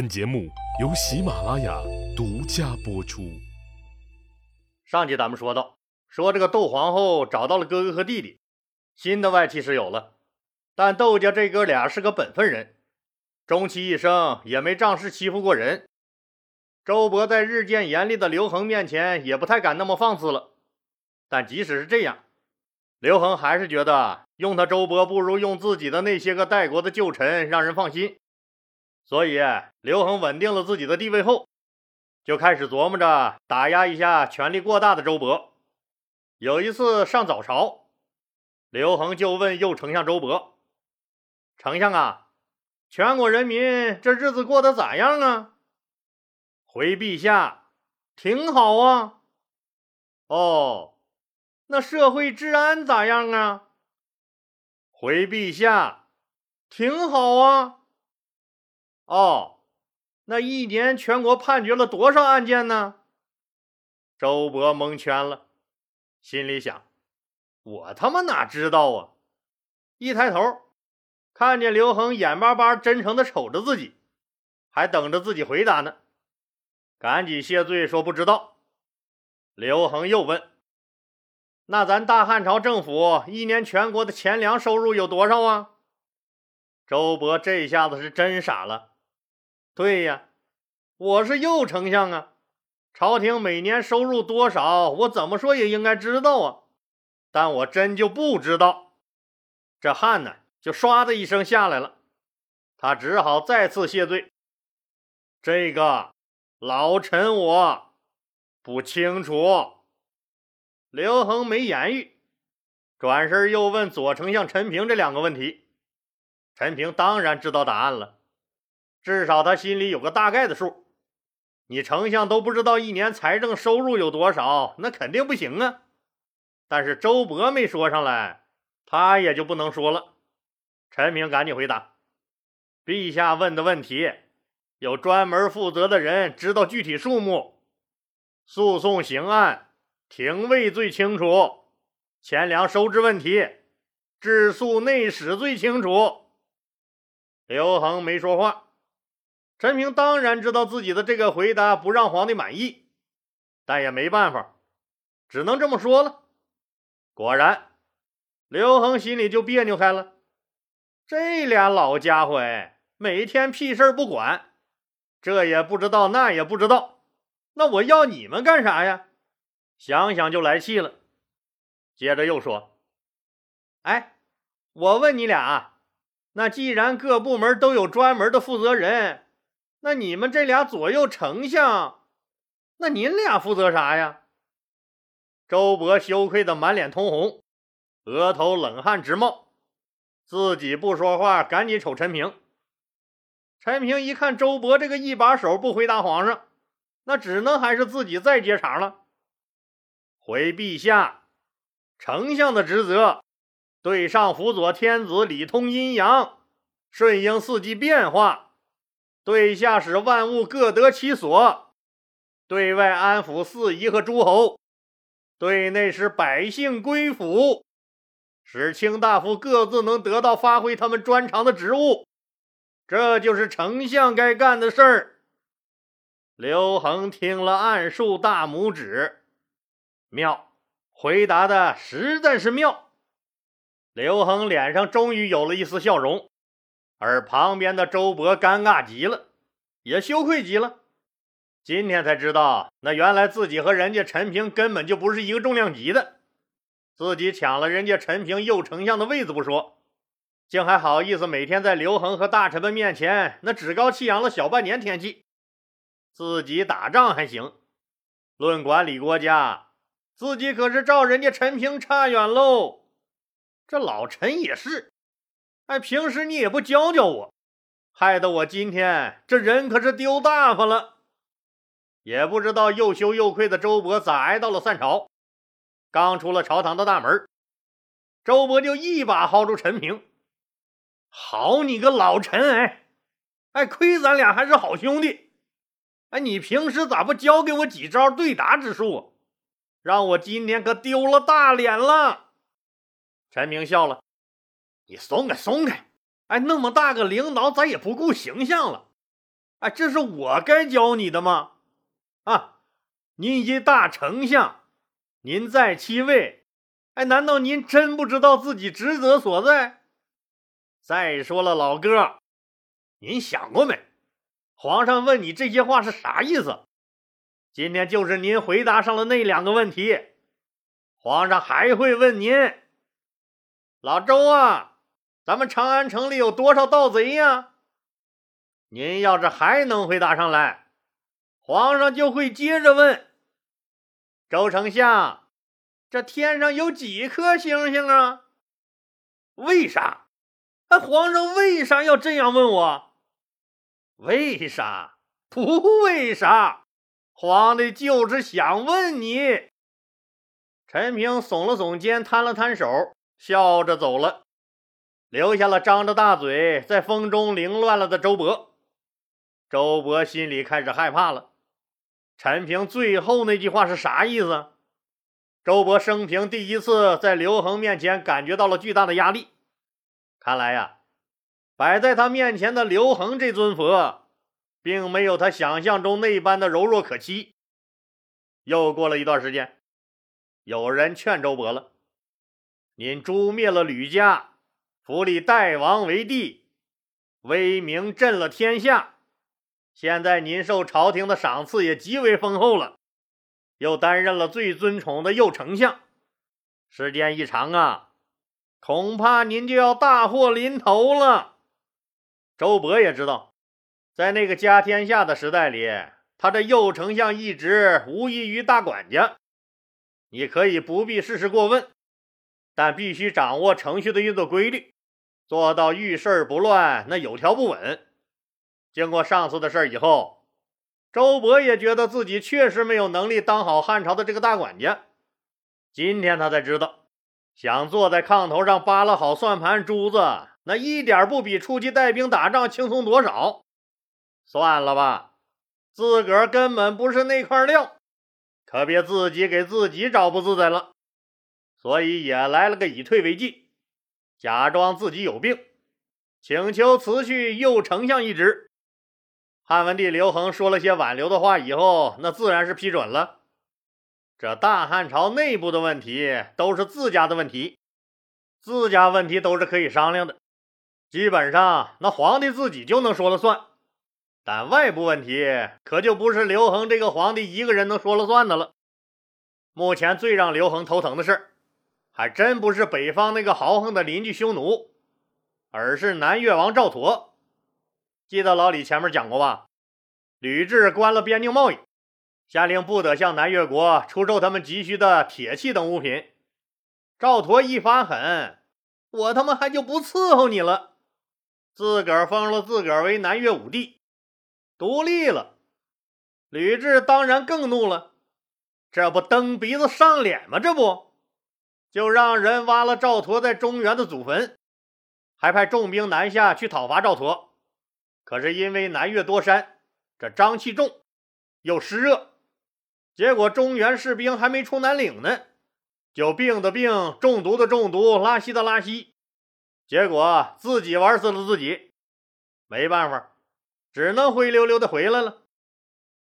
本节目由喜马拉雅独家播出。上集咱们说到，说这个窦皇后找到了哥哥和弟弟，新的外戚是有了，但窦家这哥俩是个本分人，终其一生也没仗势欺负过人。周勃在日渐严厉的刘恒面前也不太敢那么放肆了。但即使是这样，刘恒还是觉得用他周勃不如用自己的那些个代国的旧臣让人放心。所以，刘恒稳定了自己的地位后，就开始琢磨着打压一下权力过大的周勃。有一次上早朝，刘恒就问右丞相周勃：“丞相啊，全国人民这日子过得咋样啊？”回陛下，挺好啊。哦，那社会治安咋样啊？回陛下，挺好啊。哦，那一年全国判决了多少案件呢？周勃蒙圈了，心里想：我他妈哪知道啊！一抬头，看见刘恒眼巴巴、真诚的瞅着自己，还等着自己回答呢，赶紧谢罪说不知道。刘恒又问：“那咱大汉朝政府一年全国的钱粮收入有多少啊？”周勃这下子是真傻了。对呀，我是右丞相啊，朝廷每年收入多少，我怎么说也应该知道啊。但我真就不知道。这汗呢，就唰的一声下来了。他只好再次谢罪。这个老臣我不清楚。刘恒没言语，转身又问左丞相陈平这两个问题。陈平当然知道答案了。至少他心里有个大概的数。你丞相都不知道一年财政收入有多少，那肯定不行啊。但是周勃没说上来，他也就不能说了。陈平赶紧回答：“陛下问的问题，有专门负责的人知道具体数目。诉讼刑案，廷尉最清楚；钱粮收支问题，治粟内史最清楚。”刘恒没说话。陈平当然知道自己的这个回答不让皇帝满意，但也没办法，只能这么说了。果然，刘恒心里就别扭开了。这俩老家伙哎，每天屁事不管，这也不知道，那也不知道，那我要你们干啥呀？想想就来气了。接着又说：“哎，我问你俩，那既然各部门都有专门的负责人。”那你们这俩左右丞相，那您俩负责啥呀？周勃羞愧的满脸通红，额头冷汗直冒，自己不说话，赶紧瞅陈平。陈平一看周勃这个一把手不回答皇上，那只能还是自己再接茬了。回陛下，丞相的职责，对上辅佐天子，理通阴阳，顺应四季变化。对下使万物各得其所，对外安抚四夷和诸侯，对内使百姓归附，使卿大夫各自能得到发挥他们专长的职务，这就是丞相该干的事儿。刘恒听了，暗竖大拇指，妙，回答的实在是妙。刘恒脸上终于有了一丝笑容。而旁边的周勃尴尬极了，也羞愧极了。今天才知道，那原来自己和人家陈平根本就不是一个重量级的。自己抢了人家陈平右丞相的位子不说，竟还好意思每天在刘恒和大臣们面前那趾高气扬了小半年天气。自己打仗还行，论管理国家，自己可是照人家陈平差远喽。这老陈也是。哎，平时你也不教教我，害得我今天这人可是丢大发了。也不知道又羞又愧的周勃咋挨到了散朝。刚出了朝堂的大门，周勃就一把薅住陈平：“好你个老陈！哎，哎，亏咱俩还是好兄弟。哎，你平时咋不教给我几招对答之术？让我今天可丢了大脸了。”陈平笑了。你松开，松开！哎，那么大个领导，咋也不顾形象了？哎，这是我该教你的吗？啊，您一大丞相，您在其位，哎，难道您真不知道自己职责所在？再说了，老哥，您想过没？皇上问你这些话是啥意思？今天就是您回答上了那两个问题，皇上还会问您。老周啊，咱们长安城里有多少盗贼呀？您要是还能回答上来，皇上就会接着问：周丞相，这天上有几颗星星啊？为啥？哎，皇上为啥要这样问我？为啥？不为啥？皇帝就是想问你。陈平耸了耸肩，摊了摊手，笑着走了，留下了张着大嘴在风中凌乱了的周勃。周勃心里开始害怕了。陈平最后那句话是啥意思？周勃生平第一次在刘恒面前感觉到了巨大的压力。看来呀，摆在他面前的刘恒这尊佛，并没有他想象中那般的柔弱可欺。又过了一段时间，有人劝周勃了：“您诛灭了吕家，扶立代王为帝，威名震了天下。”现在您受朝廷的赏赐也极为丰厚了，又担任了最尊崇的右丞相，时间一长啊，恐怕您就要大祸临头了。周勃也知道，在那个家天下的时代里，他这右丞相一职无异于大管家。你可以不必事事过问，但必须掌握程序的运作规律，做到遇事不乱，那有条不紊。经过上次的事儿以后，周勃也觉得自己确实没有能力当好汉朝的这个大管家。今天他才知道，想坐在炕头上扒拉好算盘珠子，那一点不比出去带兵打仗轻松多少。算了吧，自个儿根本不是那块料，可别自己给自己找不自在了。所以也来了个以退为进，假装自己有病，请求辞去右丞相一职。汉文帝刘恒说了些挽留的话以后，那自然是批准了。这大汉朝内部的问题都是自家的问题，自家问题都是可以商量的，基本上那皇帝自己就能说了算。但外部问题可就不是刘恒这个皇帝一个人能说了算的了。目前最让刘恒头疼的事还真不是北方那个豪横的邻居匈奴，而是南越王赵佗。记得老李前面讲过吧？吕雉关了边境贸易，下令不得向南越国出售他们急需的铁器等物品。赵佗一发狠，我他妈还就不伺候你了，自个儿封了自个儿为南越武帝，独立了。吕雉当然更怒了，这不蹬鼻子上脸吗？这不就让人挖了赵佗在中原的祖坟，还派重兵南下去讨伐赵佗。可是因为南越多山，这瘴气重，又湿热，结果中原士兵还没出南岭呢，就病的病，中毒的中毒，拉稀的拉稀，结果自己玩死了自己。没办法，只能灰溜溜的回来了。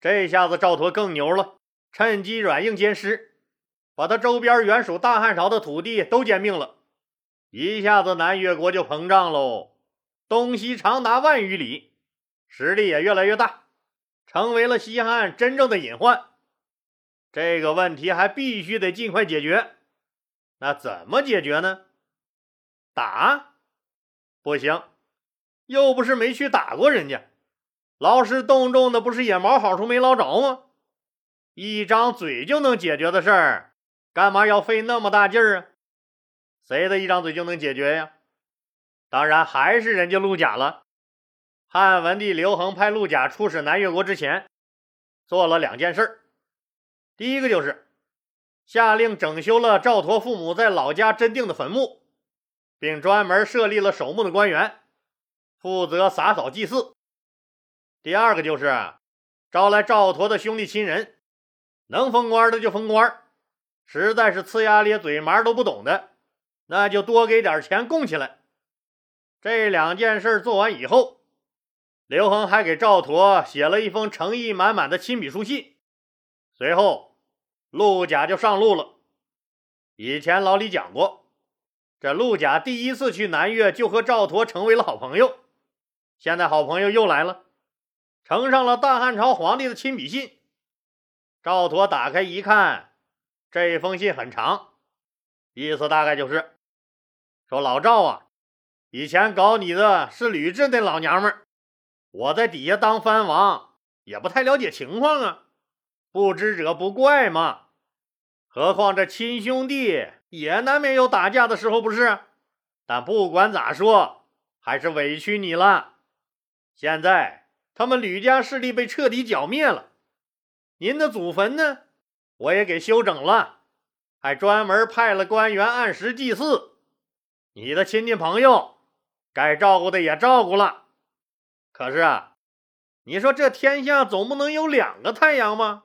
这下子赵佗更牛了，趁机软硬兼施，把他周边原属大汉朝的土地都兼并了，一下子南越国就膨胀喽。东西长达万余里，实力也越来越大，成为了西汉真正的隐患。这个问题还必须得尽快解决。那怎么解决呢？打？不行，又不是没去打过人家，劳师动众的，不是也毛好处没捞着吗？一张嘴就能解决的事儿，干嘛要费那么大劲儿啊？谁的一张嘴就能解决呀？当然还是人家陆贾了。汉文帝刘恒派陆贾出使南越国之前，做了两件事第一个就是下令整修了赵佗父母在老家真定的坟墓，并专门设立了守墓的官员，负责洒扫祭祀。第二个就是招来赵佗的兄弟亲人，能封官的就封官，实在是呲牙咧嘴、嘛都不懂的，那就多给点钱供起来。这两件事做完以后，刘恒还给赵佗写了一封诚意满满的亲笔书信。随后，陆贾就上路了。以前老李讲过，这陆贾第一次去南越就和赵佗成为了好朋友。现在好朋友又来了，呈上了大汉朝皇帝的亲笔信。赵佗打开一看，这一封信很长，意思大概就是说：“老赵啊，以前搞你的是吕雉那老娘们儿。”我在底下当藩王，也不太了解情况啊，不知者不怪嘛。何况这亲兄弟也难免有打架的时候，不是？但不管咋说，还是委屈你了。现在他们吕家势力被彻底剿灭了，您的祖坟呢，我也给修整了，还专门派了官员按时祭祀。你的亲戚朋友，该照顾的也照顾了。可是啊，你说这天下总不能有两个太阳吗？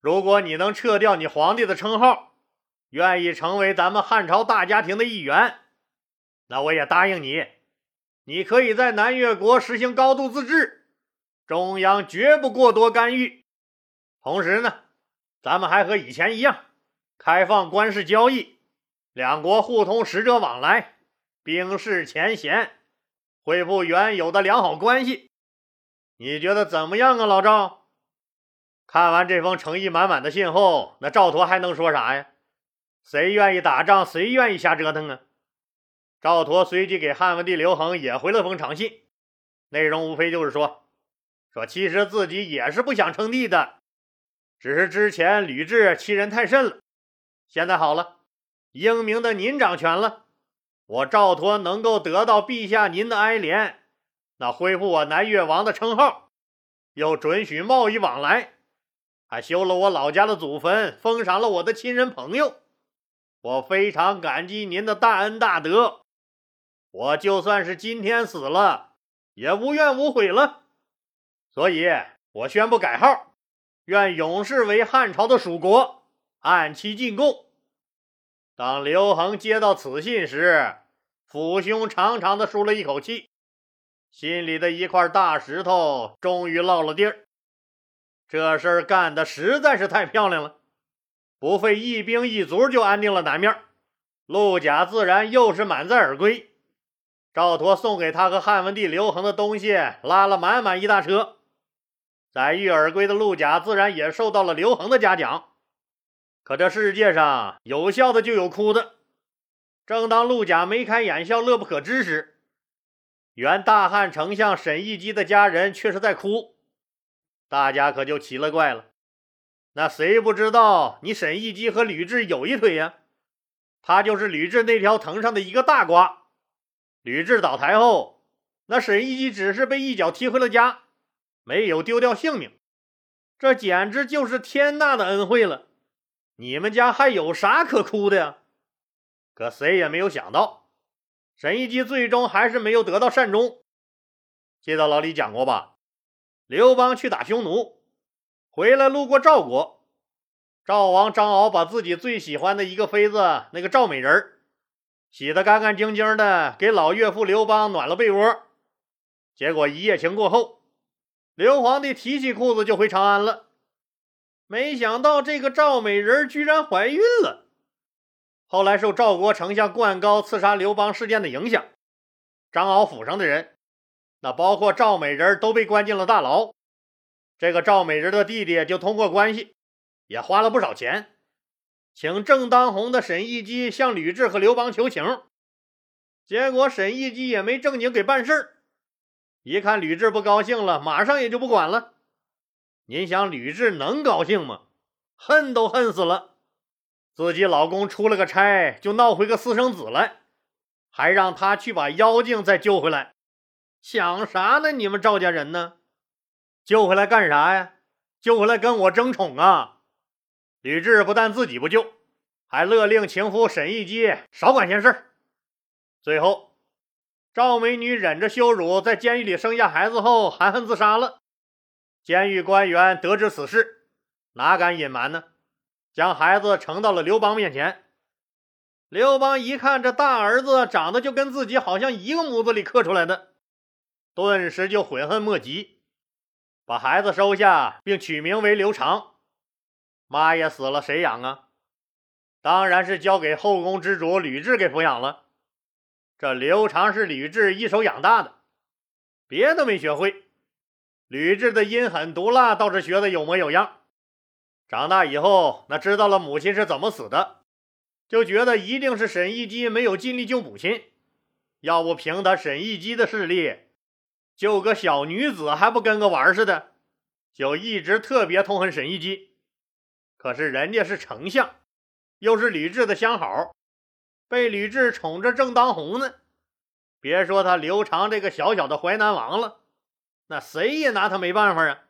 如果你能撤掉你皇帝的称号，愿意成为咱们汉朝大家庭的一员，那我也答应你，你可以在南越国实行高度自治，中央绝不过多干预。同时呢，咱们还和以前一样，开放官事交易，两国互通使者往来，冰释前嫌。恢复原有的良好关系，你觉得怎么样啊，老赵？看完这封诚意满满的信后，那赵佗还能说啥呀？谁愿意打仗，谁愿意瞎折腾啊？赵佗随即给汉文帝刘恒也回了封长信，内容无非就是说，说其实自己也是不想称帝的，只是之前吕雉欺人太甚了，现在好了，英明的您掌权了。我赵佗能够得到陛下您的哀怜，那恢复我南越王的称号，又准许贸易往来，还修了我老家的祖坟，封赏了我的亲人朋友，我非常感激您的大恩大德。我就算是今天死了，也无怨无悔了。所以，我宣布改号，愿永世为汉朝的属国，按期进贡。当刘恒接到此信时，抚胸长长的舒了一口气，心里的一块大石头终于落了地儿。这事儿干的实在是太漂亮了，不费一兵一卒就安定了南面。陆贾自然又是满载而归，赵佗送给他和汉文帝刘恒的东西拉了满满一大车。载誉而归的陆贾自然也受到了刘恒的嘉奖。可这世界上有笑的就有哭的。正当陆贾眉开眼笑、乐不可支时，原大汉丞相沈亦基的家人却是在哭。大家可就奇了怪了。那谁不知道你沈亦基和吕雉有一腿呀？他就是吕雉那条藤上的一个大瓜。吕雉倒台后，那沈亦基只是被一脚踢回了家，没有丢掉性命。这简直就是天大的恩惠了。你们家还有啥可哭的呀？可谁也没有想到，沈一基最终还是没有得到善终。记得老李讲过吧？刘邦去打匈奴，回来路过赵国，赵王张敖把自己最喜欢的一个妃子，那个赵美人洗得干干净净的，给老岳父刘邦暖了被窝。结果一夜情过后，刘皇帝提起裤子就回长安了。没想到这个赵美人居然怀孕了。后来受赵国丞相灌高刺杀刘邦事件的影响，张敖府上的人，那包括赵美人都被关进了大牢。这个赵美人的弟弟就通过关系，也花了不少钱，请正当红的沈亦基向吕雉和刘邦求情。结果沈亦基也没正经给办事儿，一看吕雉不高兴了，马上也就不管了。您想吕雉能高兴吗？恨都恨死了，自己老公出了个差就闹回个私生子来，还让他去把妖精再救回来，想啥呢？你们赵家人呢？救回来干啥呀？救回来跟我争宠啊！吕雉不但自己不救，还勒令情夫沈亦基少管闲事。最后，赵美女忍着羞辱，在监狱里生下孩子后，含恨自杀了。监狱官员得知此事，哪敢隐瞒呢？将孩子呈到了刘邦面前。刘邦一看，这大儿子长得就跟自己好像一个模子里刻出来的，顿时就悔恨莫及，把孩子收下，并取名为刘长。妈也死了，谁养啊？当然是交给后宫之主吕雉给抚养了。这刘长是吕雉一手养大的，别的没学会，吕雉的阴狠毒辣倒是学的有模有样。长大以后，那知道了母亲是怎么死的，就觉得一定是沈亦基没有尽力救母亲，要不凭他沈亦基的势力，救个小女子还不跟个玩似的，就一直特别痛恨沈亦基。可是人家是丞相，又是吕雉的相好。被吕雉宠着正当红呢，别说他刘长这个小小的淮南王了，那谁也拿他没办法啊。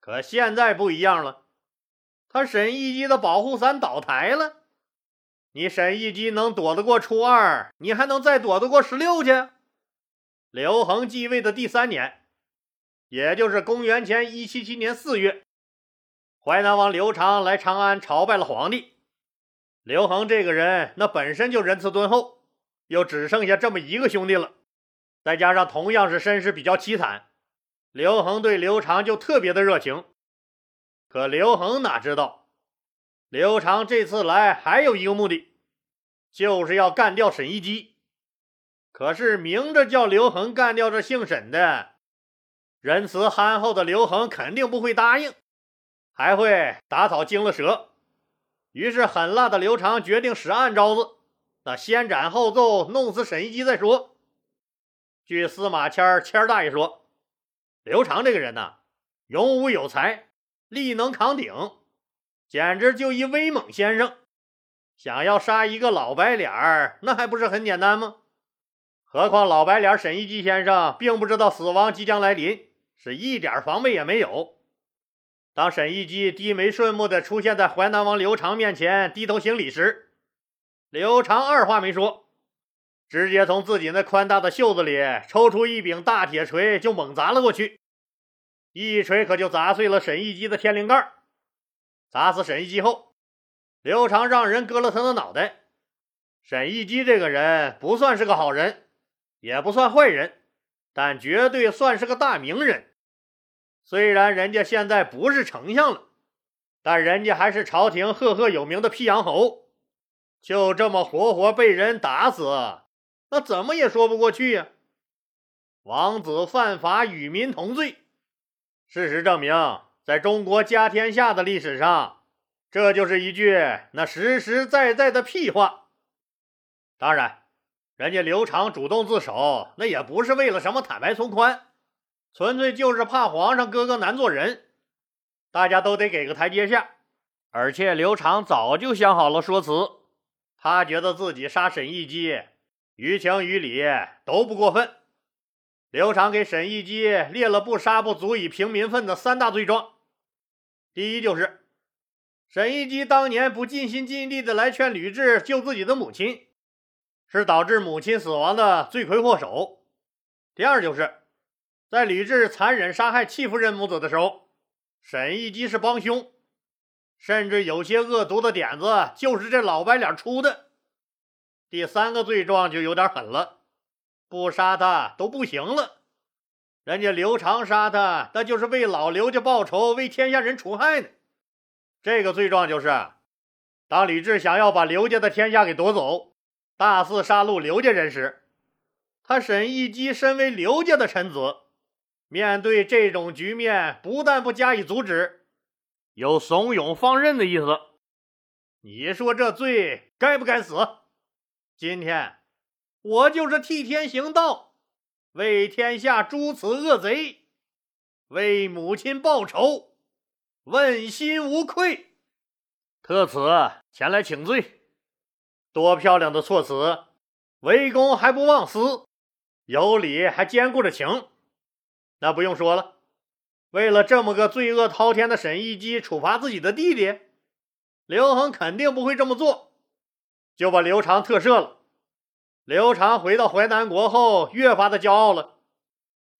可现在不一样了，他沈亦基的保护伞倒台了，你沈亦基能躲得过初二，你还能再躲得过十六去？刘恒继位的第三年，也就是公元前一七七年四月，淮南王刘长来长安朝拜了皇帝。刘恒这个人，那本身就仁慈敦厚，又只剩下这么一个兄弟了，再加上同样是身世比较凄惨，刘恒对刘长就特别的热情。可刘恒哪知道，刘长这次来还有一个目的，就是要干掉沈一基。可是明着叫刘恒干掉这姓沈的，仁慈憨厚的刘恒肯定不会答应，还会打草惊了蛇。于是，狠辣的刘长决定使暗招子，那先斩后奏，弄死沈一基再说。据司马迁谦大爷说，刘长这个人呐，勇武有才，力能扛鼎，简直就一威猛先生。想要杀一个老白脸儿，那还不是很简单吗？何况老白脸沈一基先生并不知道死亡即将来临，是一点防备也没有。当沈亦基低眉顺目地出现在淮南王刘长面前，低头行礼时，刘长二话没说，直接从自己那宽大的袖子里抽出一柄大铁锤，就猛砸了过去。一锤可就砸碎了沈亦基的天灵盖。砸死沈亦基后，刘长让人割了他的脑袋。沈亦基这个人不算是个好人，也不算坏人，但绝对算是个大名人。虽然人家现在不是丞相了，但人家还是朝廷赫赫有名的辟阳侯，就这么活活被人打死，那怎么也说不过去呀！王子犯法与民同罪，事实证明，在中国家天下的历史上，这就是一句那实实在在的屁话。当然，人家刘长主动自首，那也不是为了什么坦白从宽。纯粹就是怕皇上哥哥难做人，大家都得给个台阶下。而且刘长早就想好了说辞，他觉得自己杀沈亦基，于情于理都不过分。刘长给沈亦基列了不杀不足以平民愤的三大罪状。第一就是沈亦基当年不尽心尽力的来劝吕雉救自己的母亲，是导致母亲死亡的罪魁祸首。第二就是。在吕雉残忍杀害戚夫人母子的时候，沈亦基是帮凶，甚至有些恶毒的点子就是这老白脸出的。第三个罪状就有点狠了，不杀他都不行了。人家刘长杀他，那就是为老刘家报仇，为天下人除害呢。这个罪状就是，当吕雉想要把刘家的天下给夺走，大肆杀戮刘家人时，他沈亦基身为刘家的臣子。面对这种局面，不但不加以阻止，有怂恿放任的意思。你说这罪该不该死？今天我就是替天行道，为天下诛此恶贼，为母亲报仇，问心无愧。特此前来请罪。多漂亮的措辞！为公还不忘私，有理还兼顾着情。那不用说了，为了这么个罪恶滔天的沈一基处罚自己的弟弟，刘恒肯定不会这么做，就把刘长特赦了。刘长回到淮南国后，越发的骄傲了。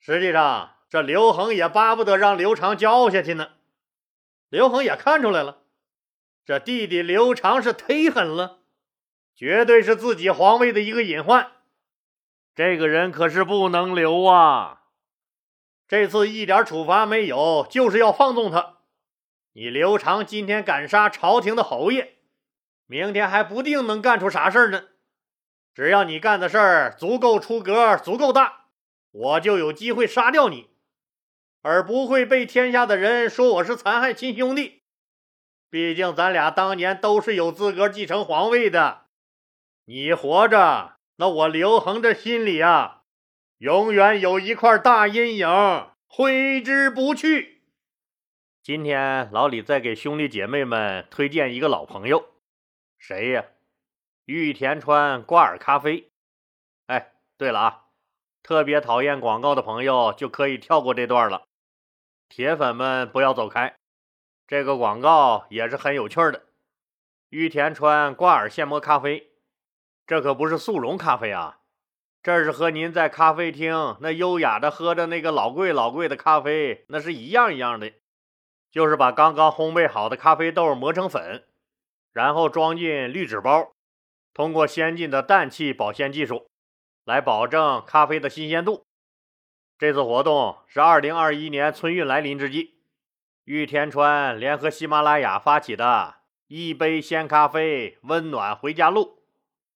实际上，这刘恒也巴不得让刘长骄傲下去呢。刘恒也看出来了，这弟弟刘长是忒狠了，绝对是自己皇位的一个隐患。这个人可是不能留啊！这次一点处罚没有，就是要放纵他。你刘长今天敢杀朝廷的侯爷，明天还不定能干出啥事儿呢。只要你干的事儿足够出格、足够大，我就有机会杀掉你，而不会被天下的人说我是残害亲兄弟。毕竟咱俩当年都是有资格继承皇位的。你活着，那我刘恒这心里啊，永远有一块大阴影，挥之不去。今天老李再给兄弟姐妹们推荐一个老朋友，谁呀？玉田川挂耳咖啡。哎，对了啊，特别讨厌广告的朋友就可以跳过这段了。铁粉们不要走开，这个广告也是很有趣的。玉田川挂耳现磨咖啡，这可不是速溶咖啡啊，这是和您在咖啡厅那优雅的喝着那个老贵老贵的咖啡那是一样一样的，就是把刚刚烘焙好的咖啡豆磨成粉，然后装进滤纸包。通过先进的氮气保鲜技术，来保证咖啡的新鲜度。这次活动是二零二一年春运来临之际，玉田川联合喜马拉雅发起的“一杯鲜咖啡，温暖回家路”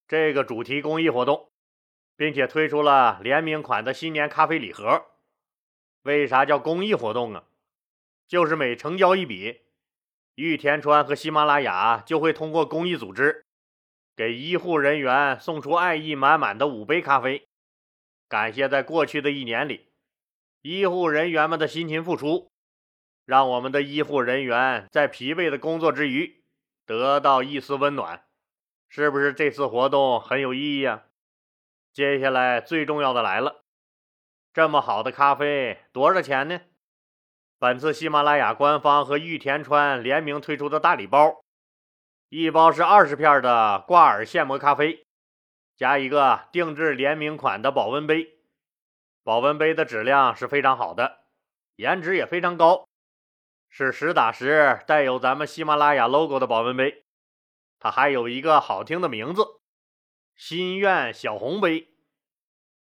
这个主题公益活动，并且推出了联名款的新年咖啡礼盒。为啥叫公益活动啊？就是每成交一笔，玉田川和喜马拉雅就会通过公益组织。给医护人员送出爱意满满的五杯咖啡，感谢在过去的一年里，医护人员们的辛勤付出，让我们的医护人员在疲惫的工作之余得到一丝温暖，是不是这次活动很有意义啊？接下来最重要的来了，这么好的咖啡多少钱呢？本次喜马拉雅官方和玉田川联名推出的大礼包。一包是二十片的挂耳现磨咖啡，加一个定制联名款的保温杯。保温杯的质量是非常好的，颜值也非常高，是实打实带有咱们喜马拉雅 logo 的保温杯。它还有一个好听的名字——心愿小红杯。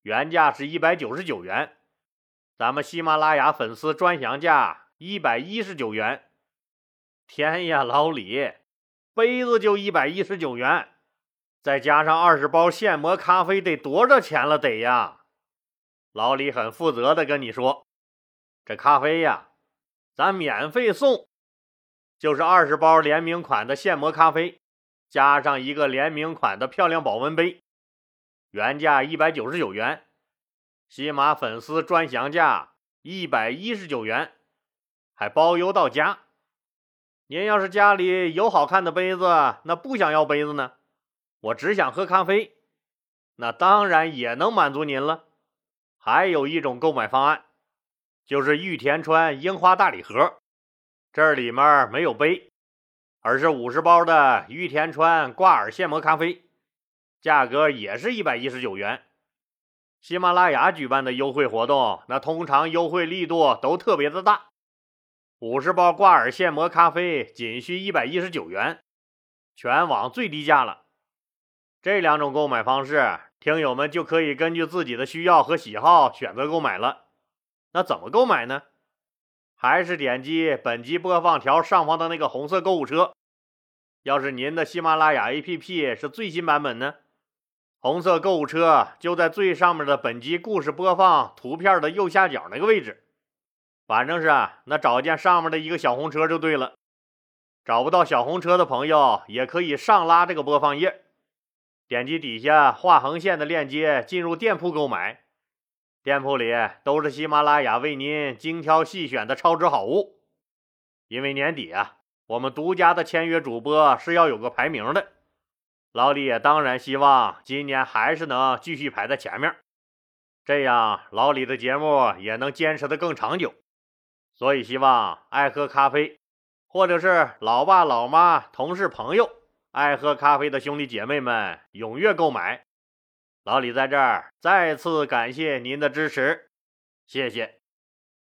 原价是一百九十九元，咱们喜马拉雅粉丝专享价一百一十九元。天呀，老李！杯子就一百一十九元，再加上二十包现磨咖啡，得多少钱了？得呀！老李很负责的跟你说，这咖啡呀，咱免费送，就是二十包联名款的现磨咖啡，加上一个联名款的漂亮保温杯，原价一百九十九元，喜马粉丝专享价一百一十九元，还包邮到家。您要是家里有好看的杯子，那不想要杯子呢？我只想喝咖啡，那当然也能满足您了。还有一种购买方案，就是玉田川樱花大礼盒，这里面没有杯，而是五十包的玉田川挂耳现磨咖啡，价格也是一百一十九元。喜马拉雅举办的优惠活动，那通常优惠力度都特别的大。五十包挂耳现磨咖啡仅需一百一十九元，全网最低价了。这两种购买方式，听友们就可以根据自己的需要和喜好选择购买了。那怎么购买呢？还是点击本集播放条上方的那个红色购物车。要是您的喜马拉雅 APP 是最新版本呢，红色购物车就在最上面的本集故事播放图片的右下角那个位置。反正是那找见上面的一个小红车就对了。找不到小红车的朋友，也可以上拉这个播放页，点击底下画横线的链接进入店铺购买。店铺里都是喜马拉雅为您精挑细选的超值好物。因为年底啊，我们独家的签约主播是要有个排名的。老李也当然希望今年还是能继续排在前面，这样老李的节目也能坚持的更长久。所以，希望爱喝咖啡，或者是老爸、老妈、同事、朋友爱喝咖啡的兄弟姐妹们踊跃购买。老李在这儿再次感谢您的支持，谢谢。